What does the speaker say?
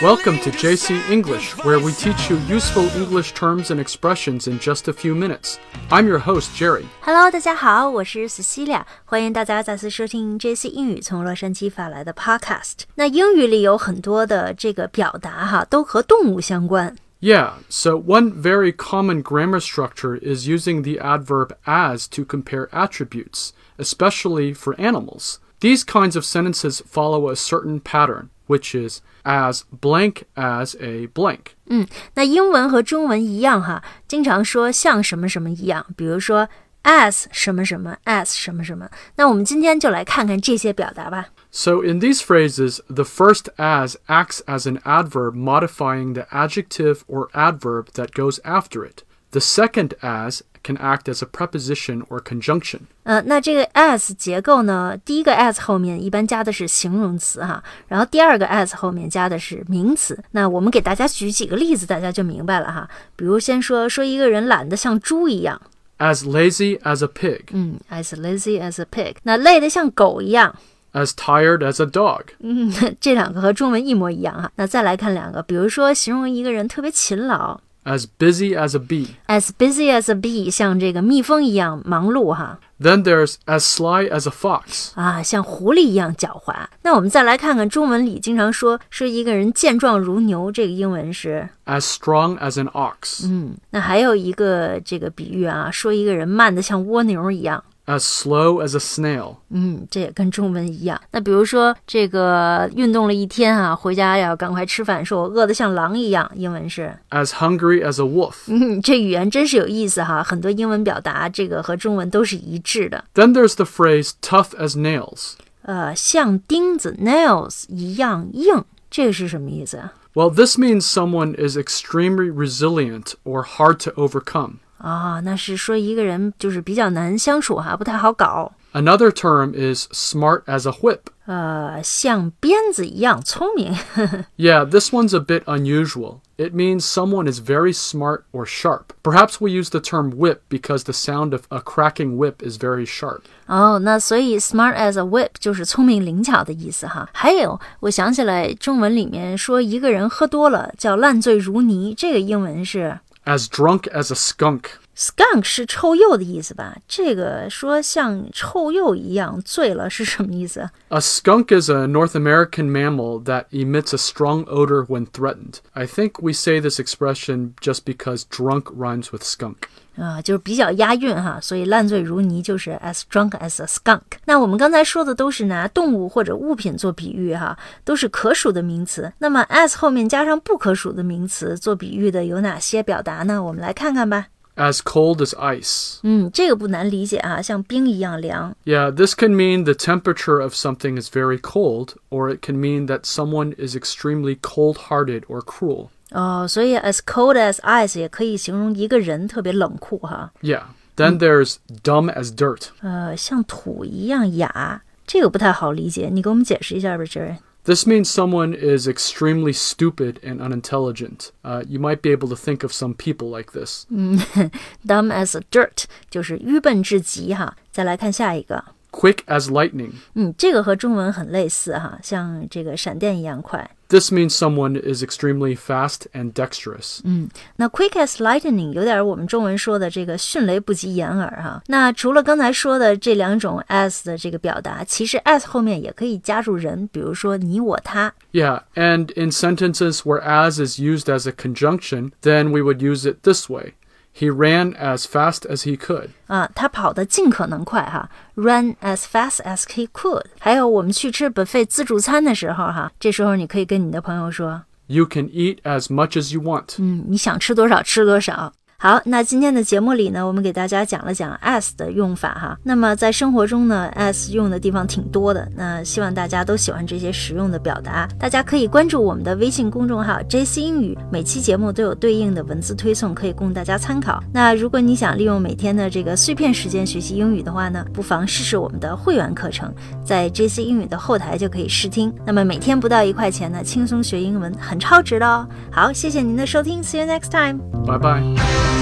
Welcome to willing JC stand English, with where we voices teach you useful English terms and expressions in just a few minutes. I'm your host, Jerry. Hello，大家好，我是 Cecilia，欢迎大家再次收听 JC 英语从洛杉矶发来的 Podcast。那英语里有很多的这个表达哈，都和动物相关。 Yeah, so one very common grammar structure is using the adverb as to compare attributes, especially for animals. These kinds of sentences follow a certain pattern, which is as blank as a blank. 嗯，那英文和中文一样哈，经常说像什么什么一样，比如说 as 什么什么 as 什么什么。那我们今天就来看看这些表达吧。 So in these phrases, the first as acts as an adverb modifying the adjective or adverb that goes after it. The second as can act as a preposition or conjunction. 呃，那这个 as 结构呢，第一个 as 后面一般加的是形容词哈，然后第二个 as 后面加的是名词。那我们给大家举几个例子，大家就明白了哈。比如先说说一个人懒得像猪一样， As lazy as a pig. 嗯，as lazy as a pig，那累得像狗一样， As tired as a dog. 嗯，这两个和中文一模一样哈。那再来看两个，比如说形容一个人特别勤劳 As busy as a bee. ，as busy as a bee，像这个蜜蜂一样忙碌哈。 Then there's as sly as a fox. 啊，像狐狸一样狡猾。那我们再来看看中文里经常说说一个人健壮如牛，这个英文是， As strong as an ox. 嗯，那还有一个这个比喻啊，说一个人慢得像蜗牛一样。 As slow as a snail. 嗯，这也跟中文一样。那比如说这个运动了一天啊，回家要赶快吃饭，说我饿得像狼一样，英文是， As hungry as a wolf. 嗯，这语言真是有意思哈，很多英文表达这个和中文都是一致的。 Then there's the phrase tough as nails. 呃，像钉子 nails 一样硬，这个是什么意思啊？ Well, this means someone is extremely resilient or hard to overcome. 啊，那是说一个人就是比较难相处哈，不太好搞。 Another term is smart as a whip. 呃，像鞭子一样聪明。 Yeah, this one's a bit unusual. It means someone is very smart or sharp. Perhaps we use the term whip because the sound of a cracking whip is very sharp. 哦，那所以 smart as a whip 就是聪明灵巧的意思哈。还有，我想起来中文里面说一个人喝多了叫烂醉如泥，这个英文是 as drunk as a skunk. Skunk 是臭鼬的意思吧？这个说像臭鼬一样醉了是什么意思？A skunk is a North American mammal that emits a strong odor when threatened. I think we say this expression just because drunk rhymes with skunk. 啊、就是比较押韵哈，所以烂醉如泥就是 as drunk as a skunk。那我们刚才说的都是拿动物或者物品做比喻哈，都是可数的名词。那么 as 后面加上不可数的名词做比喻的有哪些表达呢？我们来看看吧。As cold as ice. 嗯，这个不难理解啊，像冰一样凉。 Yeah, this can mean the temperature of something is very cold, or it can mean that someone is extremely cold hearted or cruel. 哦，所以 as cold as ice 也可以形容一个人特别冷酷哈。 Yeah. Then there's dumb as dirt. 呃，像土一样哑，这个不太好理解，你给我们解释一下吧，Jerry。 This means someone is extremely stupid and unintelligent. Uh, you might be able to think of some people like this. Dumb as dirt 就是愚笨至极哈。再来看下一个。 Quick as lightning. 嗯，这个和中文很类似哈，像这个闪电一样快。 This means someone is extremely fast and dexterous. 那 quick as lightning 有点我们中文说的这个迅雷不及掩耳哈。那除了刚才说的这两种 as 的这个表达，其实 as 后面也可以加入人，比如说你、我、他。 Yeah, and in sentences where as is used as a conjunction, then we would use it this way. He ran as fast as he could. 啊，他跑得尽可能快哈，run as fast as he could。还有我们去吃 buffet 自助餐的时候哈，这时候你可以跟你的朋友说， You can eat as much as you want. 嗯，你想吃多少吃多少。 好，那今天的节目里呢，我们给大家讲了讲 as 的用法哈。那么在生活中呢，as 用的地方挺多的。那希望大家都喜欢这些实用的表达。大家可以关注我们的微信公众号 JC 英语，每期节目都有对应的文字推送，可以供大家参考。那如果你想利用每天的这个碎片时间学习英语的话呢，不妨试试我们的会员课程，在 JC 英语的后台就可以试听。那么每天不到一块钱呢，轻松学英文，很超值的哦。好，谢谢您的收听，See you next time。Bye bye.